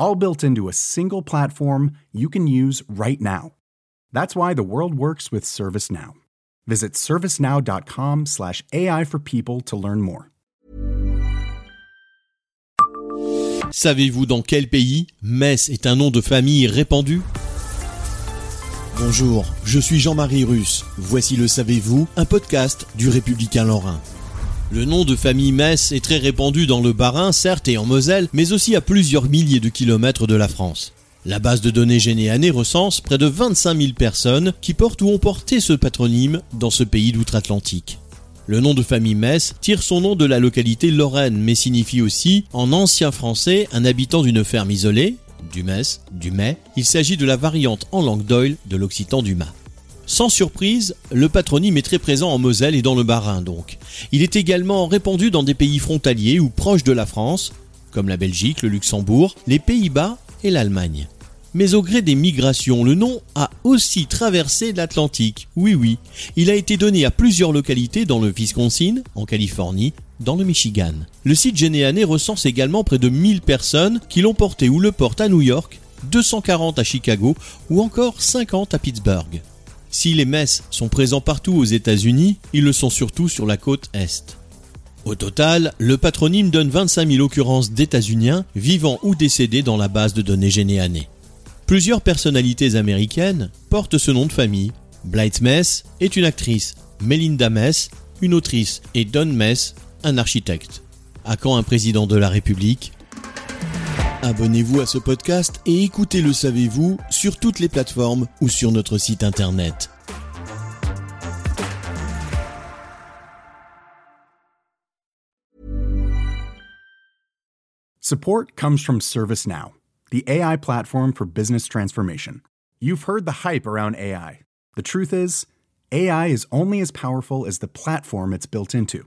all built into a single platform you can use right now. That's why the world works with ServiceNow. Visit servicenow.com/slash AI for people to learn more. Savez-vous dans quel pays Metz est un nom de famille répandu? Bonjour, je suis Jean-Marie Russe. Voici le Savez-vous, un podcast du Républicain Lorrain. Le nom de famille Metz est très répandu dans le Bas-Rhin, certes, et en Moselle, mais aussi à plusieurs milliers de kilomètres de la France. La base de données Généané recense près de 25 000 personnes qui portent ou ont porté ce patronyme dans ce pays d'outre-Atlantique. Le nom de famille Metz tire son nom de la localité lorraine, mais signifie aussi, en ancien français, un habitant d'une ferme isolée, du Metz, du. Il s'agit de la variante en langue d'oil de l'occitan du Mas. Sans surprise, le patronyme est très présent en Moselle et dans le Bas-Rhin donc. Il est également répandu dans des pays frontaliers ou proches de la France, comme la Belgique, le Luxembourg, les Pays-Bas et l'Allemagne. Mais au gré des migrations, le nom a aussi traversé l'Atlantique. Oui oui, il a été donné à plusieurs localités dans le Wisconsin, en Californie, dans le Michigan. Le site généané recense également près de 1000 personnes qui l'ont porté ou le portent à New York, 240 à Chicago ou encore 50 à Pittsburgh. Si les messes sont présents partout aux États-Unis, ils le sont surtout sur la côte Est. Au total, le patronyme donne 25 000 occurrences d'États-Uniens vivant ou décédés dans la base de données généanée. Plusieurs personnalités américaines portent ce nom de famille. Blythe Mess est une actrice, Melinda Mess, une autrice, et Don Mess, un architecte. À quand un président de la République Abonnez-vous à ce podcast et écoutez Le Savez-vous sur toutes les plateformes ou sur notre site internet. Support comes from ServiceNow, the AI platform for business transformation. You've heard the hype around AI. The truth is, AI is only as powerful as the platform it's built into.